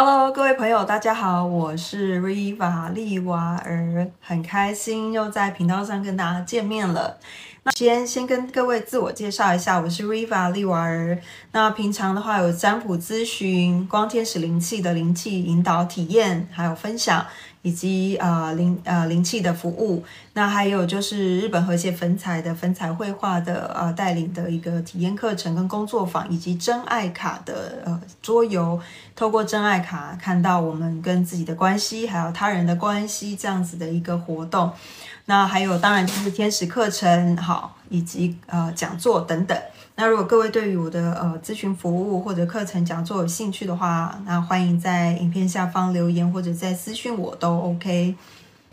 Hello，各位朋友，大家好，我是 Riva 丽瓦尔，很开心又在频道上跟大家见面了。那先先跟各位自我介绍一下，我是 Riva 丽瓦尔。那平常的话有占卜咨询、光天使灵气的灵气引导体验，还有分享。以及呃灵呃灵气的服务，那还有就是日本和谐粉彩的粉彩绘画的呃带领的一个体验课程跟工作坊，以及真爱卡的呃桌游，透过真爱卡看到我们跟自己的关系，还有他人的关系这样子的一个活动。那还有当然就是天使课程好，以及呃讲座等等。那如果各位对于我的呃咨询服务或者课程讲座有兴趣的话，那欢迎在影片下方留言或者在私讯我都 OK。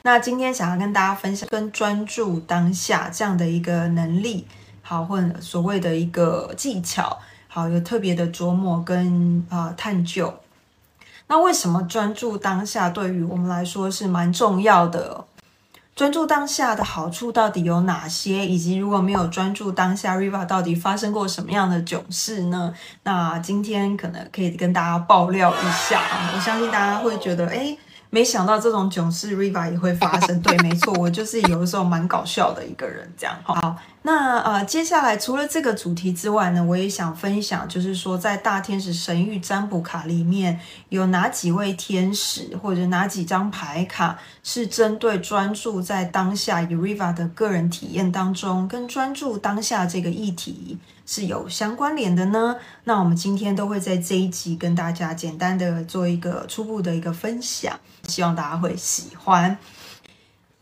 那今天想要跟大家分享跟专注当下这样的一个能力，好，或者所谓的一个技巧，好，有特别的琢磨跟啊探究。那为什么专注当下对于我们来说是蛮重要的？专注当下的好处到底有哪些？以及如果没有专注当下，Riva 到底发生过什么样的囧事呢？那今天可能可以跟大家爆料一下啊！我相信大家会觉得，哎。没想到这种囧事，Riva 也会发生。对，没错，我就是有的时候蛮搞笑的一个人，这样。好，那呃，接下来除了这个主题之外呢，我也想分享，就是说在大天使神谕占卜卡里面有哪几位天使，或者哪几张牌卡是针对专注在当下以 Riva 的个人体验当中，跟专注当下这个议题。是有相关联的呢。那我们今天都会在这一集跟大家简单的做一个初步的一个分享，希望大家会喜欢。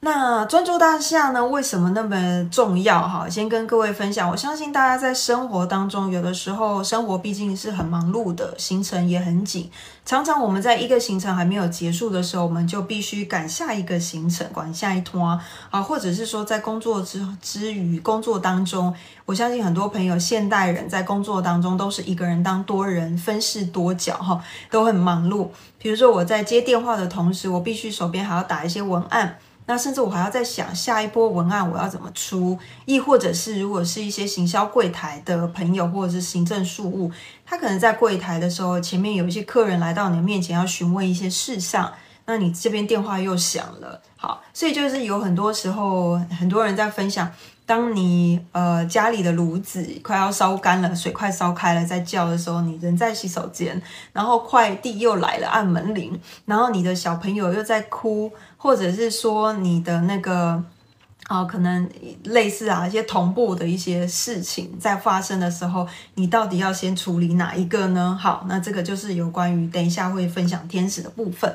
那专注当下呢？为什么那么重要？哈，先跟各位分享。我相信大家在生活当中，有的时候生活毕竟是很忙碌的，行程也很紧。常常我们在一个行程还没有结束的时候，我们就必须赶下一个行程，赶下一拖啊，或者是说在工作之之余，工作当中，我相信很多朋友，现代人在工作当中都是一个人当多人，分饰多角，哈，都很忙碌。比如说我在接电话的同时，我必须手边还要打一些文案。那甚至我还要再想下一波文案我要怎么出，亦或者是如果是一些行销柜台的朋友或者是行政事务，他可能在柜台的时候，前面有一些客人来到你的面前要询问一些事项，那你这边电话又响了，好，所以就是有很多时候很多人在分享，当你呃家里的炉子快要烧干了，水快烧开了，在叫的时候，你人在洗手间，然后快递又来了按门铃，然后你的小朋友又在哭。或者是说你的那个啊，可能类似啊一些同步的一些事情在发生的时候，你到底要先处理哪一个呢？好，那这个就是有关于等一下会分享天使的部分。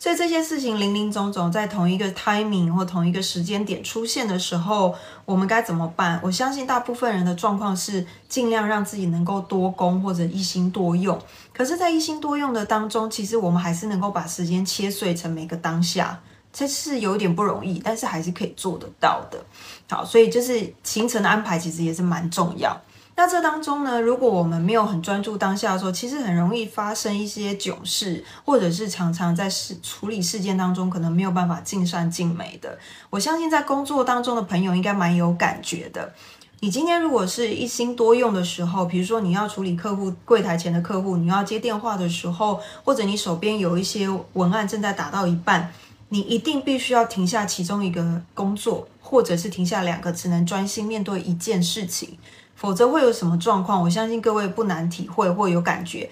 所以这些事情零零总总在同一个 timing 或同一个时间点出现的时候，我们该怎么办？我相信大部分人的状况是尽量让自己能够多工或者一心多用。可是，在一心多用的当中，其实我们还是能够把时间切碎成每个当下。这是有点不容易，但是还是可以做得到的。好，所以就是行程的安排其实也是蛮重要。那这当中呢，如果我们没有很专注当下的时候，其实很容易发生一些囧事，或者是常常在事处理事件当中，可能没有办法尽善尽美的。我相信在工作当中的朋友应该蛮有感觉的。你今天如果是一心多用的时候，比如说你要处理客户柜台前的客户，你要接电话的时候，或者你手边有一些文案正在打到一半。你一定必须要停下其中一个工作，或者是停下两个，只能专心面对一件事情，否则会有什么状况？我相信各位不难体会或有感觉，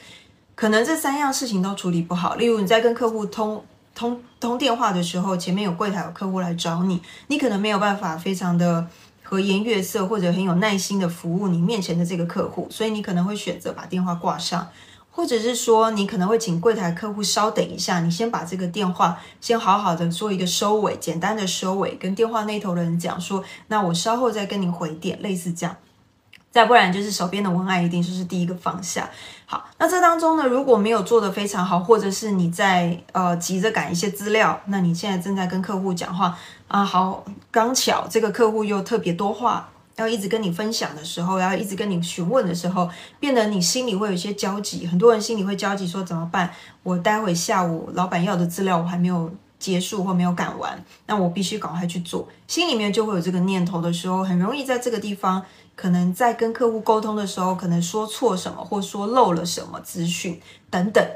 可能这三样事情都处理不好。例如你在跟客户通通通电话的时候，前面有柜台有客户来找你，你可能没有办法非常的和颜悦色或者很有耐心的服务你面前的这个客户，所以你可能会选择把电话挂上。或者是说，你可能会请柜台客户稍等一下，你先把这个电话先好好的做一个收尾，简单的收尾，跟电话那头的人讲说，那我稍后再跟你回电，类似这样。再不然就是手边的文案一定就是第一个放下。好，那这当中呢，如果没有做得非常好，或者是你在呃急着赶一些资料，那你现在正在跟客户讲话啊，好刚巧这个客户又特别多话。要一直跟你分享的时候，要一直跟你询问的时候，变得你心里会有一些焦急。很多人心里会焦急，说怎么办？我待会下午老板要的资料我还没有结束或没有赶完，那我必须赶快去做。心里面就会有这个念头的时候，很容易在这个地方，可能在跟客户沟通的时候，可能说错什么，或说漏了什么资讯等等。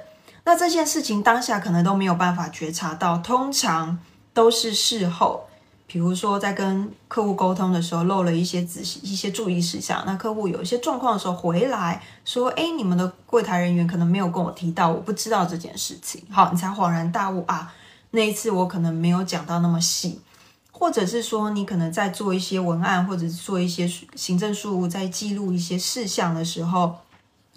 那这件事情当下可能都没有办法觉察到，通常都是事后，比如说在跟客户沟通的时候漏了一些仔细一些注意事项，那客户有一些状况的时候回来说，哎，你们的柜台人员可能没有跟我提到，我不知道这件事情，好，你才恍然大悟啊，那一次我可能没有讲到那么细，或者是说你可能在做一些文案，或者做一些行政事务，在记录一些事项的时候。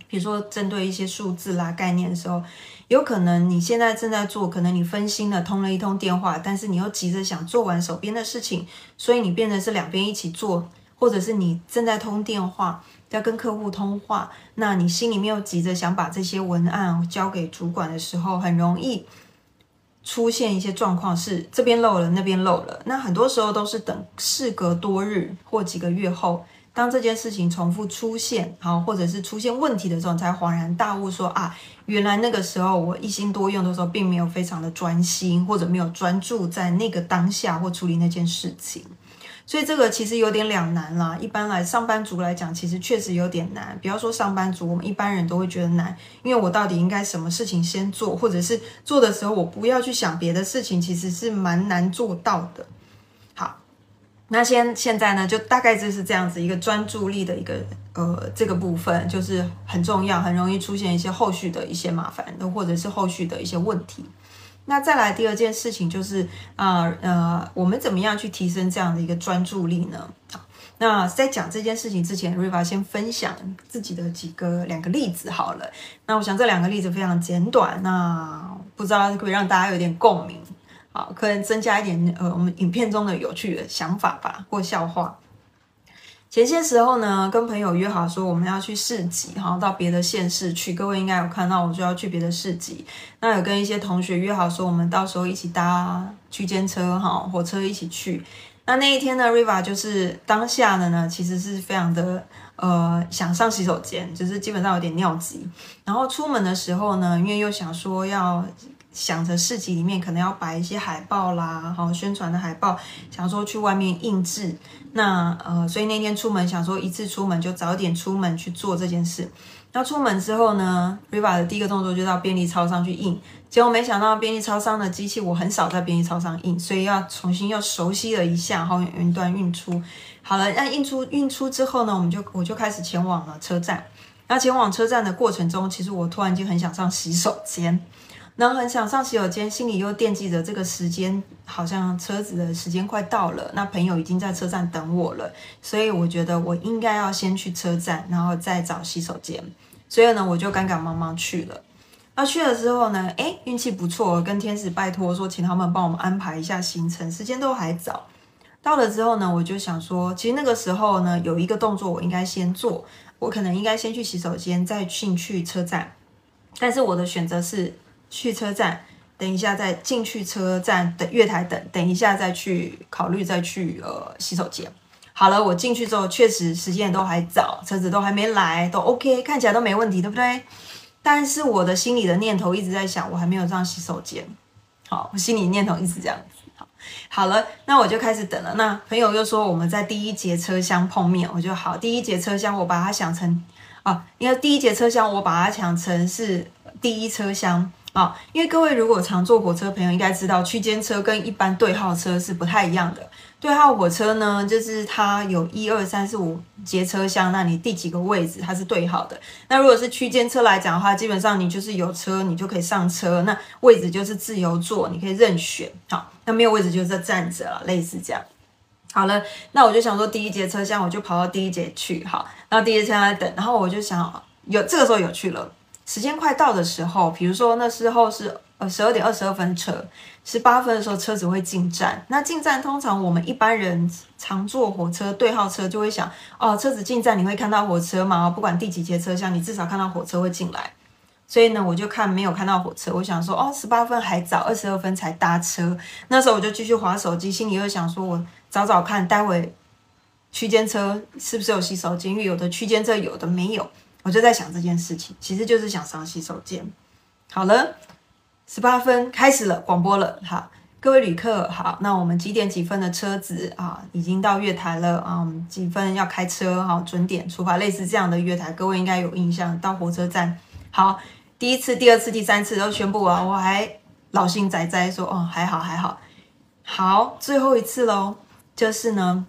比如说，针对一些数字啦、概念的时候，有可能你现在正在做，可能你分心了，通了一通电话，但是你又急着想做完手边的事情，所以你变成是两边一起做，或者是你正在通电话，在跟客户通话，那你心里面又急着想把这些文案交给主管的时候，很容易出现一些状况，是这边漏了，那边漏了。那很多时候都是等事隔多日或几个月后。当这件事情重复出现，好，或者是出现问题的时候，你才恍然大悟，说啊，原来那个时候我一心多用的时候，并没有非常的专心，或者没有专注在那个当下或处理那件事情。所以这个其实有点两难啦。一般来上班族来讲，其实确实有点难。不要说上班族，我们一般人都会觉得难，因为我到底应该什么事情先做，或者是做的时候我不要去想别的事情，其实是蛮难做到的。那现现在呢，就大概就是这样子一个专注力的一个呃这个部分，就是很重要，很容易出现一些后续的一些麻烦，或者是后续的一些问题。那再来第二件事情就是啊呃，我们怎么样去提升这样的一个专注力呢？那在讲这件事情之前，瑞法先分享自己的几个两个例子好了。那我想这两个例子非常简短，那不知道可以让大家有点共鸣。可能增加一点呃，我们影片中的有趣的想法吧，或笑话。前些时候呢，跟朋友约好说我们要去市集，哈，到别的县市去。各位应该有看到，我就要去别的市集。那有跟一些同学约好说，我们到时候一起搭区间车，哈，火车一起去。那那一天呢，Riva 就是当下的呢，其实是非常的呃，想上洗手间，就是基本上有点尿急。然后出门的时候呢，因为又想说要。想着市集里面可能要摆一些海报啦，好宣传的海报，想说去外面印制。那呃，所以那天出门想说一次出门就早点出门去做这件事。那出门之后呢，Riva 的第一个动作就到便利超商去印。结果没想到便利超商的机器我很少在便利超商印，所以要重新又熟悉了一下，然后云端运出。好了，那印出运出之后呢，我们就我就开始前往了车站。那前往车站的过程中，其实我突然间很想上洗手间。然后很想上洗手间，心里又惦记着这个时间，好像车子的时间快到了。那朋友已经在车站等我了，所以我觉得我应该要先去车站，然后再找洗手间。所以呢，我就赶赶忙忙去了。那去了之后呢，哎，运气不错，跟天使拜托说，请他们帮我们安排一下行程，时间都还早。到了之后呢，我就想说，其实那个时候呢，有一个动作我应该先做，我可能应该先去洗手间，再进去车站。但是我的选择是。去车站，等一下再进去车站等月台等，等一下再去考虑再去呃洗手间。好了，我进去之后确实时间都还早，车子都还没来，都 OK，看起来都没问题，对不对？但是我的心里的念头一直在想，我还没有上洗手间。好，我心里念头一直这样子。好，好了，那我就开始等了。那朋友又说我们在第一节车厢碰面，我就好，第一节车厢我把它想成啊，因为第一节车厢我把它想成是第一车厢。啊，因为各位如果常坐火车，朋友应该知道，区间车跟一般对号车是不太一样的。对号火车呢，就是它有一二三四五节车厢，那你第几个位置它是对号的。那如果是区间车来讲的话，基本上你就是有车，你就可以上车，那位置就是自由坐，你可以任选。好，那没有位置就是站着了，类似这样。好了，那我就想说第一节车厢，我就跑到第一节去。好，然后第一节车厢在等，然后我就想有这个时候有去了。时间快到的时候，比如说那时候是呃十二点二十二分车，十八分的时候车子会进站。那进站通常我们一般人常坐火车对号车就会想，哦，车子进站你会看到火车吗？不管第几节车厢，你至少看到火车会进来。所以呢，我就看没有看到火车，我想说，哦，十八分还早，二十二分才搭车。那时候我就继续划手机，心里又想说，我找找看，待会区间车是不是有洗手间？因为有的区间车有的没有。我就在想这件事情，其实就是想上洗手间。好了，十八分开始了，广播了。好，各位旅客，好，那我们几点几分的车子啊，已经到月台了啊？我们几分要开车？好，准点出发，类似这样的月台，各位应该有印象。到火车站，好，第一次、第二次、第三次都宣布完，我还老心仔仔说：“哦，还好，还好。”好，最后一次喽，就是呢，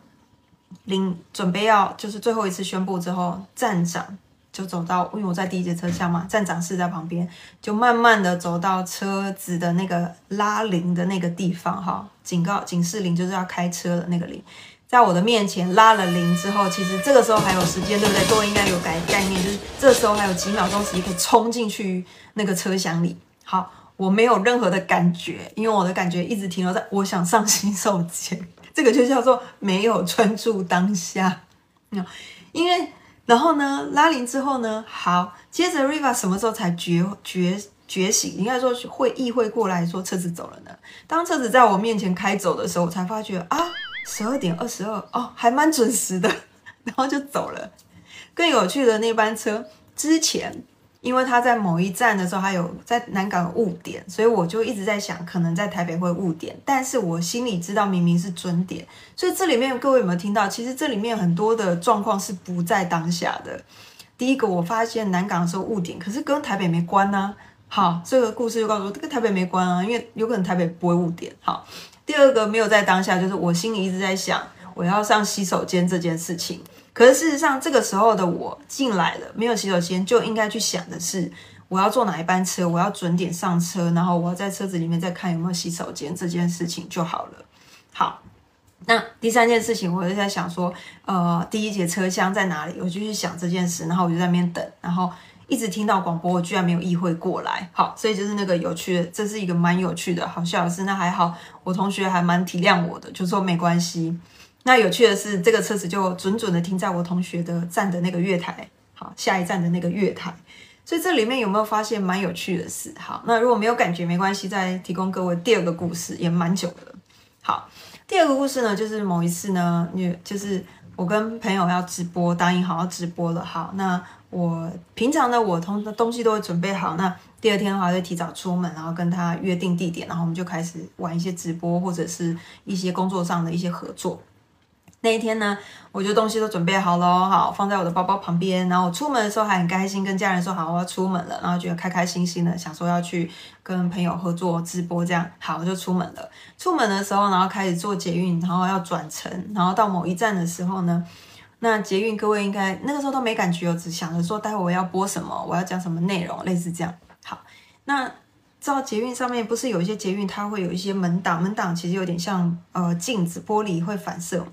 临准备要就是最后一次宣布之后，站长就走到，因为我在第一节车厢嘛，站长室在旁边，就慢慢的走到车子的那个拉铃的那个地方，哈，警告警示铃就是要开车的那个铃。在我的面前拉了铃之后，其实这个时候还有时间，对不对？各位应该有概概念，就是这时候还有几秒钟时间可以冲进去那个车厢里。好，我没有任何的感觉，因为我的感觉一直停留在我想上洗手间，这个就叫做没有专注当下。因为然后呢，拉铃之后呢，好，接着 Riva 什么时候才觉觉觉醒？应该说会意会过来说车子走了呢？当车子在我面前开走的时候，我才发觉啊。十二点二十二哦，还蛮准时的，然后就走了。更有趣的那班车之前，因为他在某一站的时候，还有在南港误点，所以我就一直在想，可能在台北会误点。但是我心里知道，明明是准点。所以这里面各位有没有听到？其实这里面很多的状况是不在当下的。第一个，我发现南港的时候误点，可是跟台北没关呢。好，这个故事就告诉我，这个台北没关啊，因为有可能台北不会误点。好。第二个没有在当下，就是我心里一直在想我要上洗手间这件事情。可是事实上，这个时候的我进来了，没有洗手间，就应该去想的是我要坐哪一班车，我要准点上车，然后我要在车子里面再看有没有洗手间这件事情就好了。好，那第三件事情，我就在想说，呃，第一节车厢在哪里？我就去想这件事，然后我就在那边等，然后。一直听到广播，我居然没有意会过来。好，所以就是那个有趣的，这是一个蛮有趣的好笑的事。那还好，我同学还蛮体谅我的，就说没关系。那有趣的是，这个车子就准准的停在我同学的站的那个月台，好，下一站的那个月台。所以这里面有没有发现蛮有趣的事？好，那如果没有感觉没关系，再提供各位第二个故事，也蛮久的。好，第二个故事呢，就是某一次呢，也就是我跟朋友要直播，答应好要直播了。好，那。我平常呢，我通东西都会准备好。那第二天的话，就提早出门，然后跟他约定地点，然后我们就开始玩一些直播或者是一些工作上的一些合作。那一天呢，我就东西都准备好了，好放在我的包包旁边。然后我出门的时候还很开心，跟家人说好我要出门了，然后觉得开开心心的，想说要去跟朋友合作直播，这样好我就出门了。出门的时候，然后开始坐捷运，然后要转乘，然后到某一站的时候呢。那捷运各位应该那个时候都没感觉我，只想着说待会我要播什么，我要讲什么内容，类似这样。好，那照捷运上面不是有一些捷运它会有一些门挡，门挡其实有点像呃镜子玻璃会反射。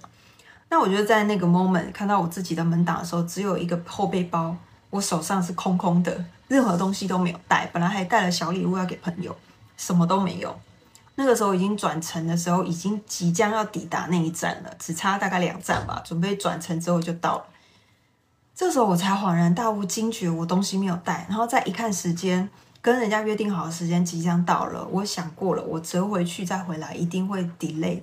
那我觉得在那个 moment 看到我自己的门档的时候，只有一个后背包，我手上是空空的，任何东西都没有带，本来还带了小礼物要给朋友，什么都没有。那个时候已经转乘的时候，已经即将要抵达那一站了，只差大概两站吧，准备转乘之后就到了。这时候我才恍然大悟，惊觉我东西没有带，然后再一看时间，跟人家约定好的时间即将到了。我想过了，我折回去再回来一定会 delay，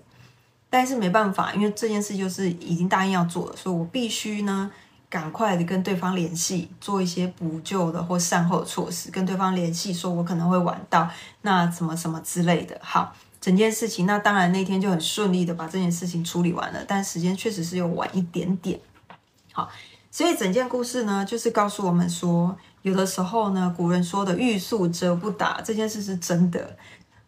但是没办法，因为这件事就是已经答应要做了，所以我必须呢。赶快的跟对方联系，做一些补救的或善后的措施，跟对方联系说，我可能会晚到，那什么什么之类的。好，整件事情，那当然那天就很顺利的把这件事情处理完了，但时间确实是有晚一点点。好，所以整件故事呢，就是告诉我们说，有的时候呢，古人说的欲速则不达，这件事是真的。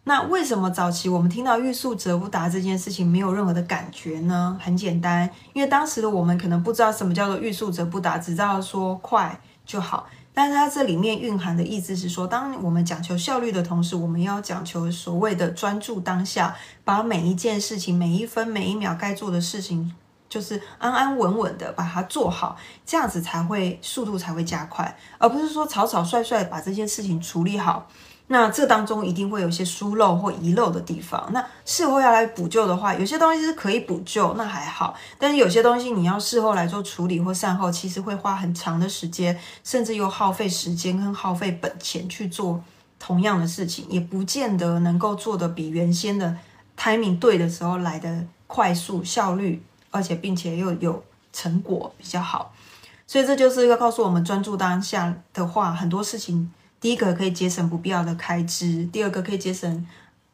那为什么早期我们听到欲速则不达这件事情没有任何的感觉呢？很简单，因为当时的我们可能不知道什么叫做欲速则不达，只知道说快就好。但是它这里面蕴含的意思是说，当我们讲求效率的同时，我们要讲求所谓的专注当下，把每一件事情、每一分每一秒该做的事情，就是安安稳稳的把它做好，这样子才会速度才会加快，而不是说草草率率把这件事情处理好。那这当中一定会有一些疏漏或遗漏的地方。那事后要来补救的话，有些东西是可以补救，那还好。但是有些东西你要事后来做处理或善后，其实会花很长的时间，甚至又耗费时间跟耗费本钱去做同样的事情，也不见得能够做的比原先的 timing 对的时候来的快速、效率，而且并且又有成果比较好。所以这就是要告诉我们，专注当下的话，很多事情。第一个可以节省不必要的开支，第二个可以节省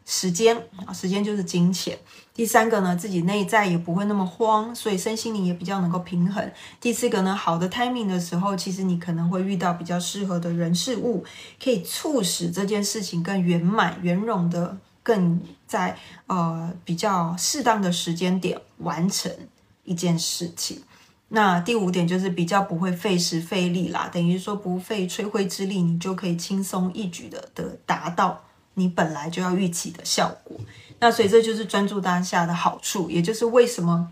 时间啊，时间就是金钱。第三个呢，自己内在也不会那么慌，所以身心灵也比较能够平衡。第四个呢，好的 timing 的时候，其实你可能会遇到比较适合的人事物，可以促使这件事情更圆满、圆融的，更在呃比较适当的时间点完成一件事情。那第五点就是比较不会费时费力啦，等于说不费吹灰之力，你就可以轻松一举的的达到你本来就要预期的效果。那所以这就是专注当下的好处，也就是为什么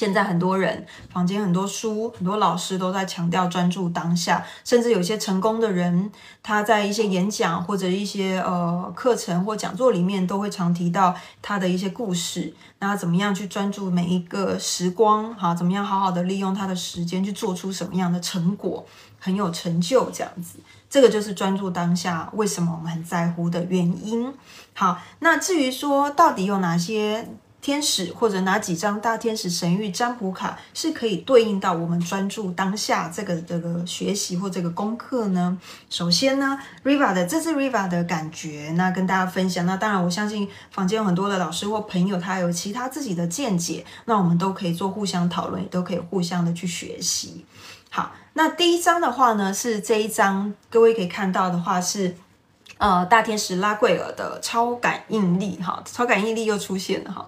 现在很多人房间很多书很多老师都在强调专注当下，甚至有些成功的人他在一些演讲或者一些呃课程或讲座里面都会常提到他的一些故事。那怎么样去专注每一个时光？哈，怎么样好好的利用他的时间去做出什么样的成果，很有成就这样子。这个就是专注当下，为什么我们很在乎的原因。好，那至于说到底有哪些？天使或者哪几张大天使神谕占卜卡是可以对应到我们专注当下这个这个学习或这个功课呢？首先呢，Riva 的这是 Riva 的感觉，那跟大家分享。那当然，我相信房间有很多的老师或朋友，他有其他自己的见解，那我们都可以做互相讨论，也都可以互相的去学习。好，那第一张的话呢，是这一张，各位可以看到的话是。呃，大天使拉贵尔的超感应力，哈，超感应力又出现了，哈。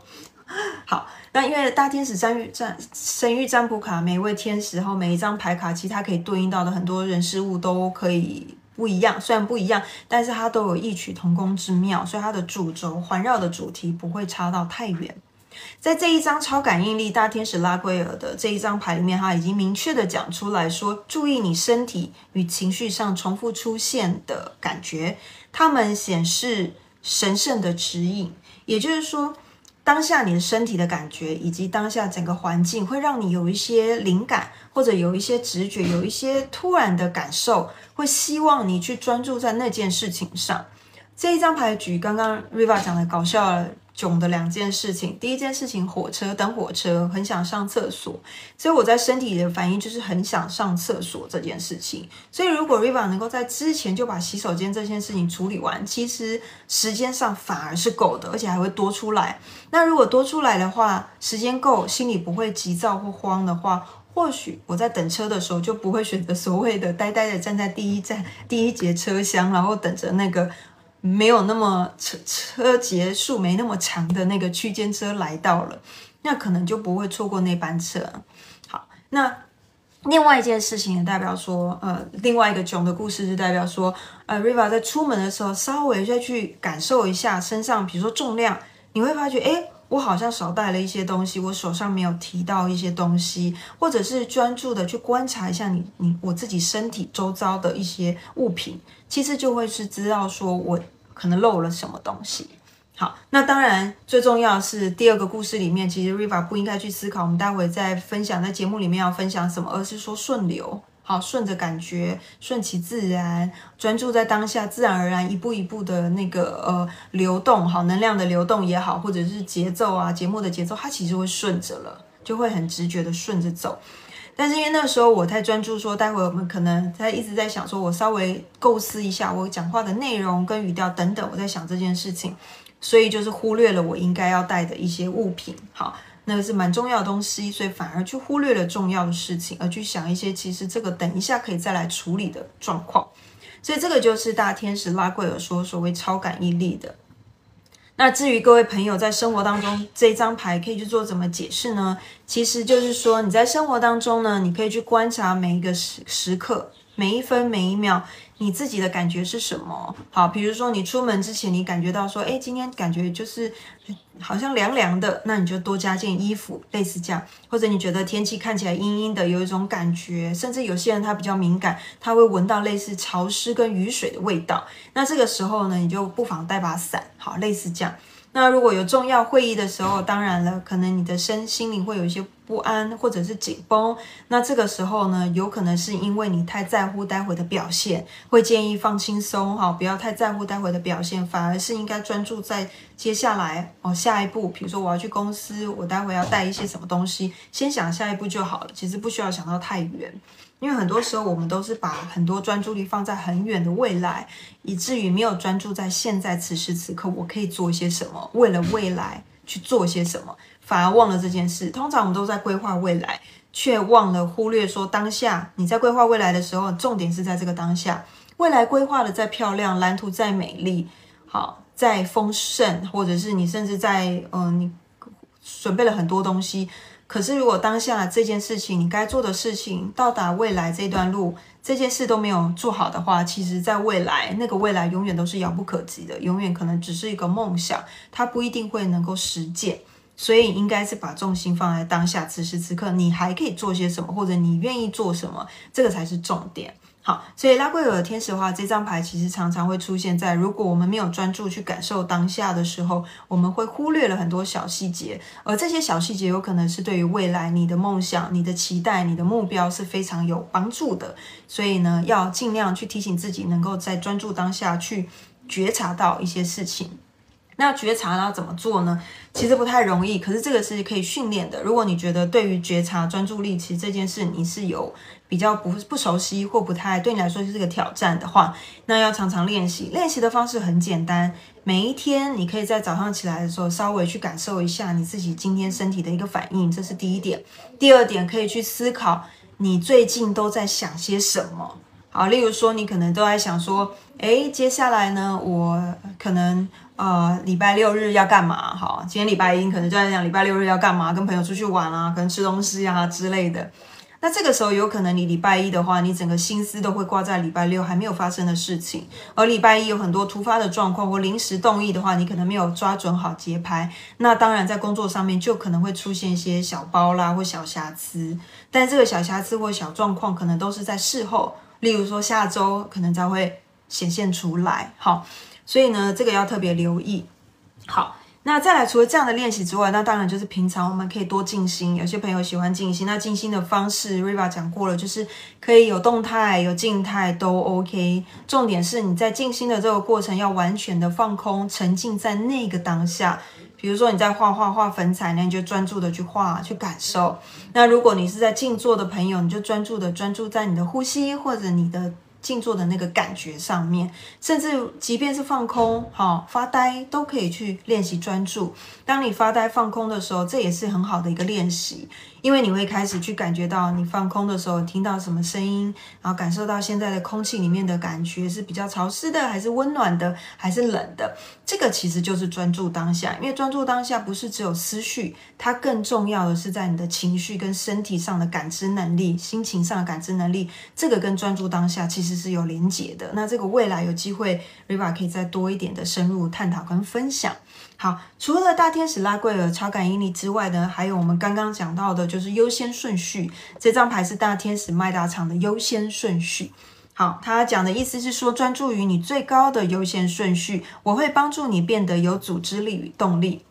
好，那因为大天使占预占生育占卜卡，每一位天使后每一张牌卡，其实它可以对应到的很多人事物都可以不一样，虽然不一样，但是它都有异曲同工之妙，所以它的主轴环绕的主题不会差到太远。在这一张超感应力大天使拉圭尔的这一张牌里面，他已经明确的讲出来说，注意你身体与情绪上重复出现的感觉，他们显示神圣的指引。也就是说，当下你的身体的感觉以及当下整个环境，会让你有一些灵感，或者有一些直觉，有一些突然的感受，会希望你去专注在那件事情上。这一张牌举刚刚 Riva 讲的搞笑。囧的两件事情，第一件事情，火车等火车，很想上厕所，所以我在身体里的反应就是很想上厕所这件事情。所以如果 Riva 能够在之前就把洗手间这件事情处理完，其实时间上反而是够的，而且还会多出来。那如果多出来的话，时间够，心里不会急躁或慌的话，或许我在等车的时候就不会选择所谓的呆呆的站在第一站第一节车厢，然后等着那个。没有那么车车结束没那么长的那个区间车来到了，那可能就不会错过那班车。好，那另外一件事情也代表说，呃，另外一个囧的故事是代表说，呃，Riva 在出门的时候稍微再去感受一下身上，比如说重量，你会发觉，哎。我好像少带了一些东西，我手上没有提到一些东西，或者是专注的去观察一下你你我自己身体周遭的一些物品，其实就会是知道说我可能漏了什么东西。好，那当然最重要是第二个故事里面，其实 Riva 不应该去思考，我们待会再分享在节目里面要分享什么，而是说顺流。好，顺着感觉，顺其自然，专注在当下，自然而然，一步一步的那个呃流动，好能量的流动也好，或者是节奏啊，节目的节奏，它其实会顺着了，就会很直觉的顺着走。但是因为那时候我太专注，说待会我们可能在一直在想，说我稍微构思一下我讲话的内容跟语调等等，我在想这件事情，所以就是忽略了我应该要带的一些物品。好。那个是蛮重要的东西，所以反而去忽略了重要的事情，而去想一些其实这个等一下可以再来处理的状况。所以这个就是大天使拉贵尔说所谓超感应力的。那至于各位朋友在生活当中这张牌可以去做怎么解释呢？其实就是说你在生活当中呢，你可以去观察每一个时时刻。每一分每一秒，你自己的感觉是什么？好，比如说你出门之前，你感觉到说，哎，今天感觉就是好像凉凉的，那你就多加件衣服，类似这样。或者你觉得天气看起来阴阴的，有一种感觉，甚至有些人他比较敏感，他会闻到类似潮湿跟雨水的味道。那这个时候呢，你就不妨带把伞，好，类似这样。那如果有重要会议的时候，当然了，可能你的身心灵会有一些不安或者是紧绷。那这个时候呢，有可能是因为你太在乎待会的表现，会建议放轻松哈，不要太在乎待会的表现，反而是应该专注在接下来哦下一步。比如说我要去公司，我待会要带一些什么东西，先想下一步就好了。其实不需要想到太远。因为很多时候我们都是把很多专注力放在很远的未来，以至于没有专注在现在此时此刻，我可以做一些什么，为了未来去做些什么，反而忘了这件事。通常我们都在规划未来，却忘了忽略说当下。你在规划未来的时候，重点是在这个当下。未来规划的再漂亮，蓝图再美丽，好再丰盛，或者是你甚至在嗯，你准备了很多东西。可是，如果当下这件事情，你该做的事情，到达未来这段路，这件事都没有做好的话，其实，在未来那个未来永远都是遥不可及的，永远可能只是一个梦想，它不一定会能够实践。所以，应该是把重心放在当下，此时此刻，你还可以做些什么，或者你愿意做什么，这个才是重点。好，所以拉贵尔天使花这张牌其实常常会出现在，如果我们没有专注去感受当下的时候，我们会忽略了很多小细节，而这些小细节有可能是对于未来你的梦想、你的期待、你的目标是非常有帮助的。所以呢，要尽量去提醒自己，能够在专注当下去觉察到一些事情。那觉察要怎么做呢？其实不太容易，可是这个是可以训练的。如果你觉得对于觉察专注力，其实这件事你是有比较不不熟悉或不太对你来说是个挑战的话，那要常常练习。练习的方式很简单，每一天你可以在早上起来的时候稍微去感受一下你自己今天身体的一个反应，这是第一点。第二点可以去思考你最近都在想些什么。好，例如说你可能都在想说，诶，接下来呢，我可能。呃，礼拜六日要干嘛？好，今天礼拜一可能就在想礼拜六日要干嘛，跟朋友出去玩啊，可能吃东西啊之类的。那这个时候有可能你礼拜一的话，你整个心思都会挂在礼拜六还没有发生的事情，而礼拜一有很多突发的状况或临时动意的话，你可能没有抓准好节拍。那当然在工作上面就可能会出现一些小包啦或小瑕疵，但这个小瑕疵或小状况可能都是在事后，例如说下周可能才会显现出来。好。所以呢，这个要特别留意。好，那再来，除了这样的练习之外，那当然就是平常我们可以多静心。有些朋友喜欢静心，那静心的方式，Riva 讲过了，就是可以有动态、有静态都 OK。重点是你在静心的这个过程要完全的放空，沉浸在那个当下。比如说你在画画、画粉彩，那你就专注的去画、去感受。那如果你是在静坐的朋友，你就专注的专注在你的呼吸或者你的。静坐的那个感觉上面，甚至即便是放空、哈发呆，都可以去练习专注。当你发呆放空的时候，这也是很好的一个练习。因为你会开始去感觉到，你放空的时候听到什么声音，然后感受到现在的空气里面的感觉是比较潮湿的，还是温暖的，还是冷的。这个其实就是专注当下。因为专注当下不是只有思绪，它更重要的是在你的情绪跟身体上的感知能力、心情上的感知能力。这个跟专注当下其实是有连结的。那这个未来有机会，Riva 可以再多一点的深入探讨跟分享。好，除了大天使拉贵尔超感应力之外呢，还有我们刚刚讲到的，就是优先顺序。这张牌是大天使麦达场的优先顺序。好，他讲的意思是说，专注于你最高的优先顺序，我会帮助你变得有组织力与动力。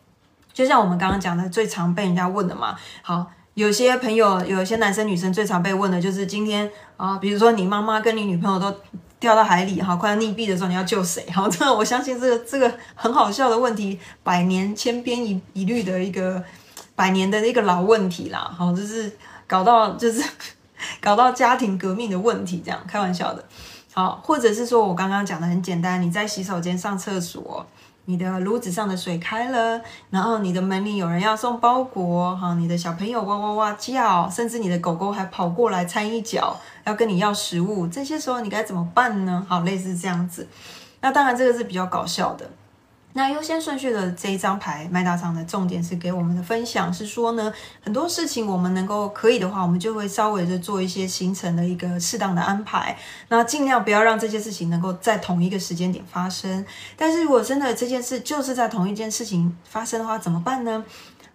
就像我们刚刚讲的，最常被人家问的嘛。好，有些朋友，有些男生女生最常被问的就是今天啊，比如说你妈妈跟你女朋友都。掉到海里哈，快要溺毙的时候，你要救谁？哈，这我相信这个这个很好笑的问题，百年千篇一一律的一个百年的一个老问题啦。好，就是搞到就是 搞到家庭革命的问题，这样开玩笑的。好，或者是说我刚刚讲的很简单，你在洗手间上厕所。你的炉子上的水开了，然后你的门里有人要送包裹，哈，你的小朋友哇哇哇叫，甚至你的狗狗还跑过来掺一脚，要跟你要食物，这些时候你该怎么办呢？好，类似这样子，那当然这个是比较搞笑的。那优先顺序的这一张牌，麦大厂的重点是给我们的分享是说呢，很多事情我们能够可以的话，我们就会稍微的做一些行程的一个适当的安排，那尽量不要让这些事情能够在同一个时间点发生。但是如果真的这件事就是在同一件事情发生的话，怎么办呢？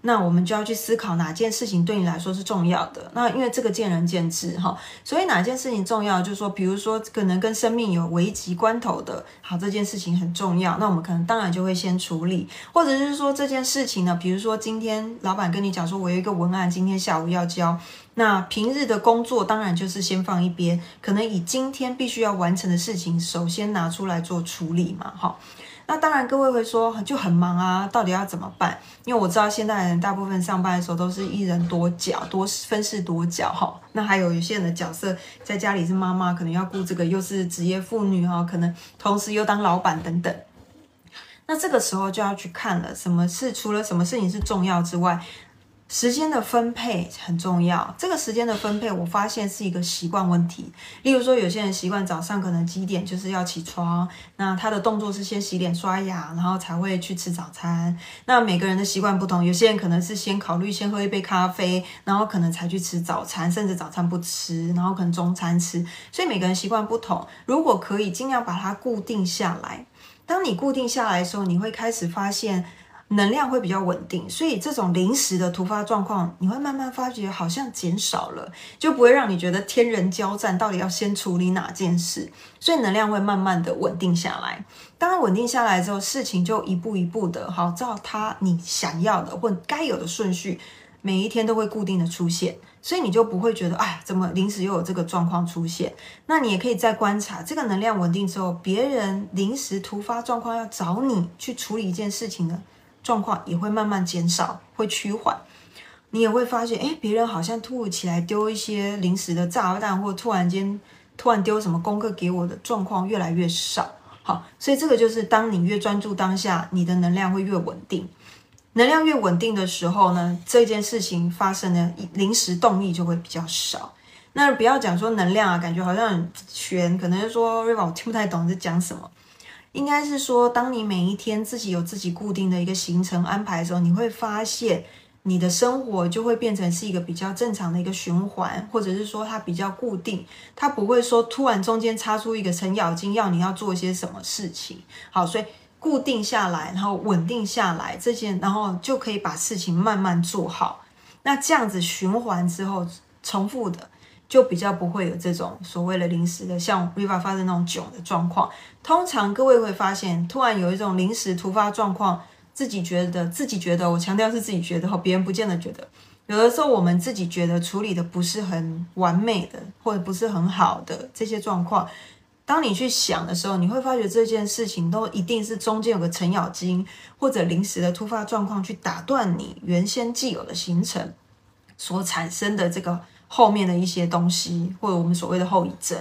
那我们就要去思考哪件事情对你来说是重要的。那因为这个见仁见智哈，所以哪件事情重要，就是说，比如说可能跟生命有危急关头的，好，这件事情很重要，那我们可能当然就会先处理。或者是说这件事情呢，比如说今天老板跟你讲说，我有一个文案，今天下午要交。那平日的工作当然就是先放一边，可能以今天必须要完成的事情首先拿出来做处理嘛，哈。那当然，各位会说就很忙啊，到底要怎么办？因为我知道现代人大部分上班的时候都是一人多角，多分饰多角哈。那还有一些人的角色在家里是妈妈，可能要顾这个，又是职业妇女哈，可能同时又当老板等等。那这个时候就要去看了，什么是除了什么事情是重要之外。时间的分配很重要。这个时间的分配，我发现是一个习惯问题。例如说，有些人习惯早上可能几点就是要起床，那他的动作是先洗脸刷牙，然后才会去吃早餐。那每个人的习惯不同，有些人可能是先考虑先喝一杯咖啡，然后可能才去吃早餐，甚至早餐不吃，然后可能中餐吃。所以每个人习惯不同。如果可以尽量把它固定下来，当你固定下来的时候，你会开始发现。能量会比较稳定，所以这种临时的突发状况，你会慢慢发觉好像减少了，就不会让你觉得天人交战，到底要先处理哪件事，所以能量会慢慢的稳定下来。当稳定下来之后，事情就一步一步的，好照它你想要的或该有的顺序，每一天都会固定的出现，所以你就不会觉得，哎，怎么临时又有这个状况出现？那你也可以再观察，这个能量稳定之后，别人临时突发状况要找你去处理一件事情呢？状况也会慢慢减少，会趋缓。你也会发现，哎，别人好像突如其来丢一些临时的炸弹，或突然间突然丢什么功课给我的状况越来越少。好，所以这个就是当你越专注当下，你的能量会越稳定。能量越稳定的时候呢，这件事情发生的临时动力就会比较少。那不要讲说能量啊，感觉好像很悬，可能是说瑞宝我听不太懂你在讲什么。应该是说，当你每一天自己有自己固定的一个行程安排的时候，你会发现你的生活就会变成是一个比较正常的一个循环，或者是说它比较固定，它不会说突然中间插出一个程咬金要你要做一些什么事情。好，所以固定下来，然后稳定下来，这些然后就可以把事情慢慢做好。那这样子循环之后，重复的。就比较不会有这种所谓的临时的，像 Riva 发生那种囧的状况。通常各位会发现，突然有一种临时突发状况，自己觉得自己觉得，我强调是自己觉得哈，别人不见得觉得。有的时候我们自己觉得处理的不是很完美的，或者不是很好的这些状况，当你去想的时候，你会发觉这件事情都一定是中间有个程咬金，或者临时的突发状况去打断你原先既有的行程所产生的这个。后面的一些东西，或者我们所谓的后遗症。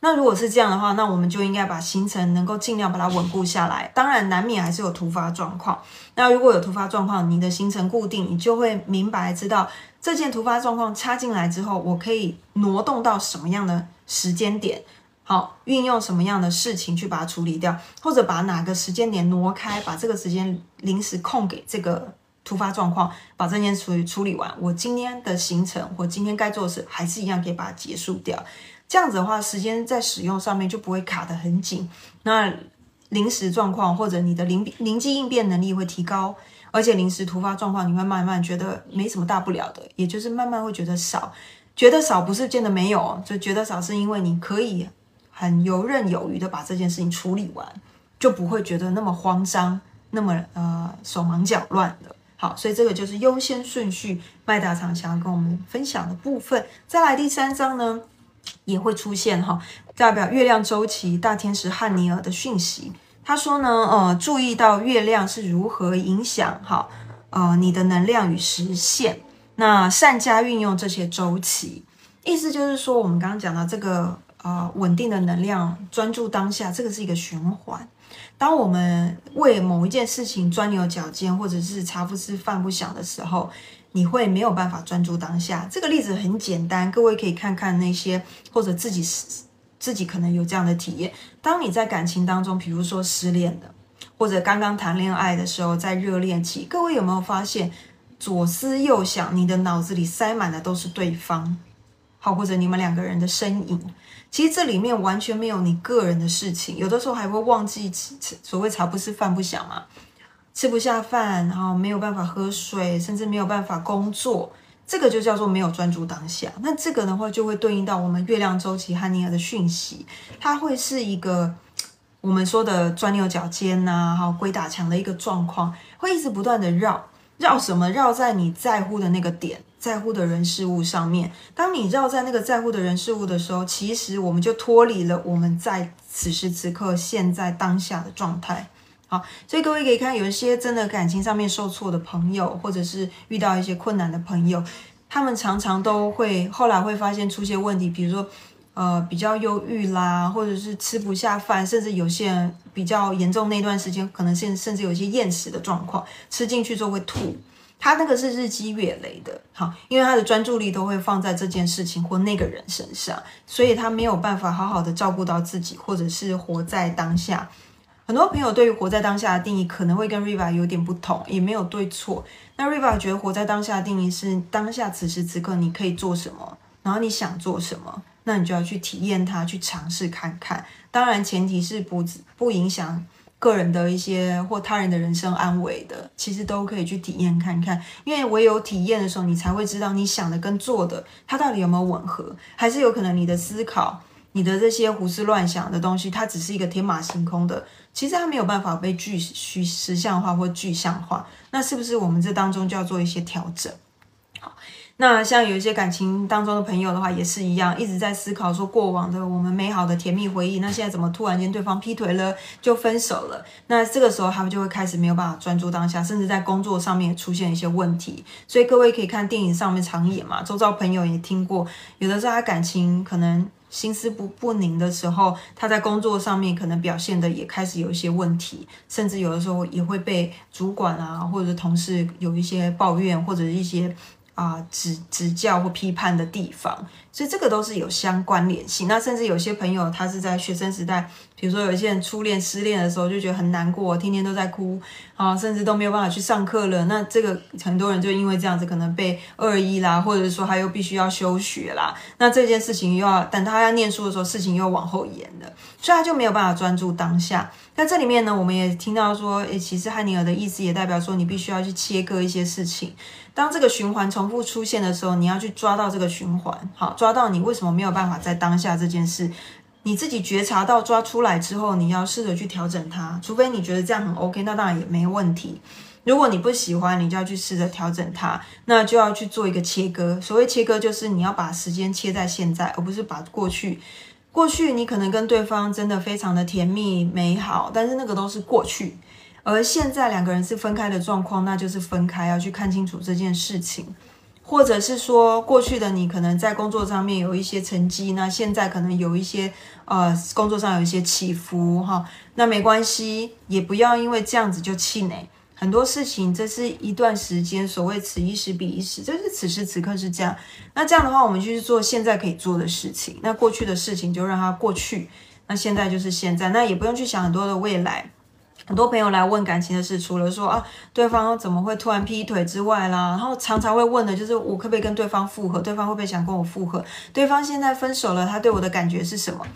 那如果是这样的话，那我们就应该把行程能够尽量把它稳固下来。当然，难免还是有突发状况。那如果有突发状况，你的行程固定，你就会明白知道这件突发状况插进来之后，我可以挪动到什么样的时间点，好，运用什么样的事情去把它处理掉，或者把哪个时间点挪开，把这个时间临时空给这个。突发状况，把这件处理处理完，我今天的行程或今天该做的事，还是一样可以把它结束掉。这样子的话，时间在使用上面就不会卡得很紧。那临时状况或者你的灵灵机应变能力会提高，而且临时突发状况你会慢慢觉得没什么大不了的，也就是慢慢会觉得少，觉得少不是见得没有，就觉得少是因为你可以很游刃有余的把这件事情处理完，就不会觉得那么慌张，那么呃手忙脚乱的。好，所以这个就是优先顺序。麦达长想要跟我们分享的部分，再来第三章呢，也会出现哈，代表月亮周期大天使汉尼尔的讯息。他说呢，呃，注意到月亮是如何影响哈，呃，你的能量与实现。那善加运用这些周期，意思就是说，我们刚刚讲到这个呃稳定的能量，专注当下，这个是一个循环。当我们为某一件事情钻牛角尖，或者是茶不思饭不想的时候，你会没有办法专注当下。这个例子很简单，各位可以看看那些，或者自己自己可能有这样的体验。当你在感情当中，比如说失恋的，或者刚刚谈恋爱的时候，在热恋期，各位有没有发现左思右想，你的脑子里塞满的都是对方，好，或者你们两个人的身影。其实这里面完全没有你个人的事情，有的时候还会忘记所谓茶不思饭不想嘛，吃不下饭，然后没有办法喝水，甚至没有办法工作，这个就叫做没有专注当下。那这个的话就会对应到我们月亮周期和尼尔的讯息，它会是一个我们说的钻牛角尖呐，哈鬼打墙的一个状况，会一直不断的绕绕什么？绕在你在乎的那个点。在乎的人事物上面。当你绕在那个在乎的人事物的时候，其实我们就脱离了我们在此时此刻现在当下的状态。好，所以各位可以看，有一些真的感情上面受挫的朋友，或者是遇到一些困难的朋友，他们常常都会后来会发现出现问题，比如说。呃，比较忧郁啦，或者是吃不下饭，甚至有些比较严重那段时间，可能甚甚至有一些厌食的状况，吃进去之后会吐。他那个是日积月累的，好，因为他的专注力都会放在这件事情或那个人身上，所以他没有办法好好的照顾到自己，或者是活在当下。很多朋友对于活在当下的定义可能会跟 Riva 有点不同，也没有对错。那 Riva 觉得活在当下的定义是当下此时此刻你可以做什么，然后你想做什么。那你就要去体验它，去尝试看看。当然，前提是不不影响个人的一些或他人的人生安危的，其实都可以去体验看看。因为唯有体验的时候，你才会知道你想的跟做的，它到底有没有吻合，还是有可能你的思考、你的这些胡思乱想的东西，它只是一个天马行空的，其实它没有办法被具虚实像化或具象化。那是不是我们这当中就要做一些调整？那像有一些感情当中的朋友的话，也是一样，一直在思考说过往的我们美好的甜蜜回忆，那现在怎么突然间对方劈腿了，就分手了？那这个时候他们就会开始没有办法专注当下，甚至在工作上面出现一些问题。所以各位可以看电影上面常演嘛，周遭朋友也听过，有的时候他感情可能心思不不宁的时候，他在工作上面可能表现的也开始有一些问题，甚至有的时候也会被主管啊或者同事有一些抱怨或者一些。啊，指指教或批判的地方，所以这个都是有相关联性。那甚至有些朋友，他是在学生时代，比如说有一些人初恋失恋的时候，就觉得很难过，天天都在哭啊，甚至都没有办法去上课了。那这个很多人就因为这样子，可能被二一啦，或者说他又必须要休学啦。那这件事情又要等他要念书的时候，事情又往后延了，所以他就没有办法专注当下。那这里面呢，我们也听到说，诶，其实汉尼尔的意思也代表说，你必须要去切割一些事情。当这个循环重复出现的时候，你要去抓到这个循环，好，抓到你为什么没有办法在当下这件事，你自己觉察到抓出来之后，你要试着去调整它。除非你觉得这样很 OK，那当然也没问题。如果你不喜欢，你就要去试着调整它，那就要去做一个切割。所谓切割，就是你要把时间切在现在，而不是把过去。过去你可能跟对方真的非常的甜蜜美好，但是那个都是过去。而现在两个人是分开的状况，那就是分开，要去看清楚这件事情，或者是说过去的你可能在工作上面有一些成绩，那现在可能有一些呃工作上有一些起伏哈，那没关系，也不要因为这样子就气馁。很多事情这是一段时间，所谓此一时彼一时，就是此时此刻是这样。那这样的话，我们就去做现在可以做的事情，那过去的事情就让它过去，那现在就是现在，那也不用去想很多的未来。很多朋友来问感情的事，除了说啊，对方怎么会突然劈腿之外啦，然后常常会问的就是我可不可以跟对方复合，对方会不会想跟我复合，对方现在分手了，他对我的感觉是什么？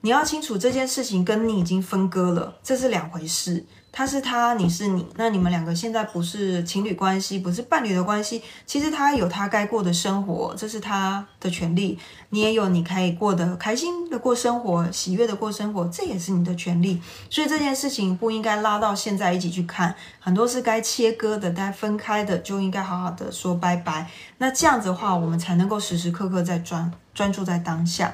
你要清楚这件事情跟你已经分割了，这是两回事。他是他，你是你，那你们两个现在不是情侣关系，不是伴侣的关系。其实他有他该过的生活，这是他的权利。你也有你可以过得开心的过生活，喜悦的过生活，这也是你的权利。所以这件事情不应该拉到现在一起去看，很多是该切割的、该分开的，就应该好好的说拜拜。那这样子的话，我们才能够时时刻刻在专专注在当下。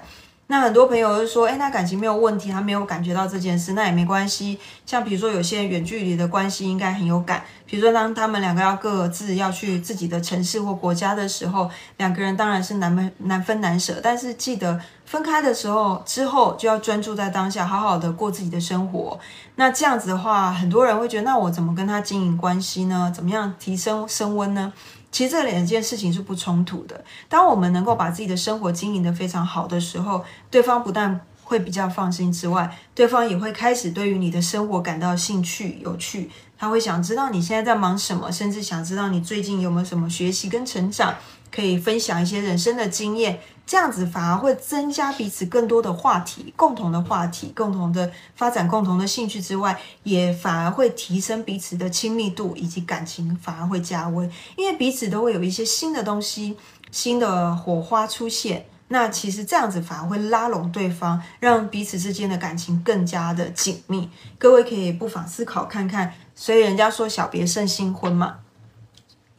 那很多朋友就说，哎，那感情没有问题，他没有感觉到这件事，那也没关系。像比如说，有些远距离的关系应该很有感。比如说，当他们两个要各自要去自己的城市或国家的时候，两个人当然是难分难分难舍。但是记得分开的时候之后，就要专注在当下，好好的过自己的生活。那这样子的话，很多人会觉得，那我怎么跟他经营关系呢？怎么样提升升温呢？其实这两件事情是不冲突的。当我们能够把自己的生活经营得非常好的时候，对方不但会比较放心之外，对方也会开始对于你的生活感到兴趣、有趣。他会想知道你现在在忙什么，甚至想知道你最近有没有什么学习跟成长，可以分享一些人生的经验。这样子反而会增加彼此更多的话题，共同的话题，共同的发展，共同的兴趣之外，也反而会提升彼此的亲密度以及感情，反而会加温，因为彼此都会有一些新的东西、新的火花出现。那其实这样子反而会拉拢对方，让彼此之间的感情更加的紧密。各位可以不妨思考看看，所以人家说小别胜新婚嘛。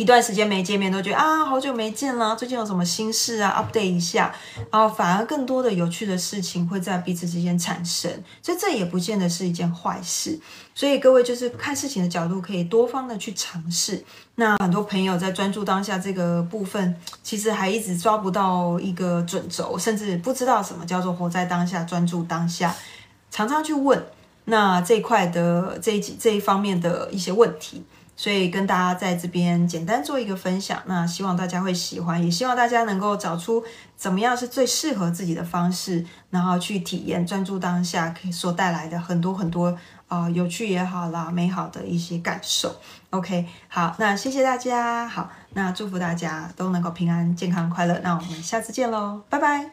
一段时间没见面，都觉得啊，好久没见了，最近有什么心事啊？update 一下，然后反而更多的有趣的事情会在彼此之间产生，所以这也不见得是一件坏事。所以各位就是看事情的角度可以多方的去尝试。那很多朋友在专注当下这个部分，其实还一直抓不到一个准轴，甚至不知道什么叫做活在当下、专注当下，常常去问那这一块的这一这一方面的一些问题。所以跟大家在这边简单做一个分享，那希望大家会喜欢，也希望大家能够找出怎么样是最适合自己的方式，然后去体验专注当下可以所带来的很多很多啊有趣也好啦，美好的一些感受。OK，好，那谢谢大家，好，那祝福大家都能够平安、健康、快乐，那我们下次见喽，拜拜。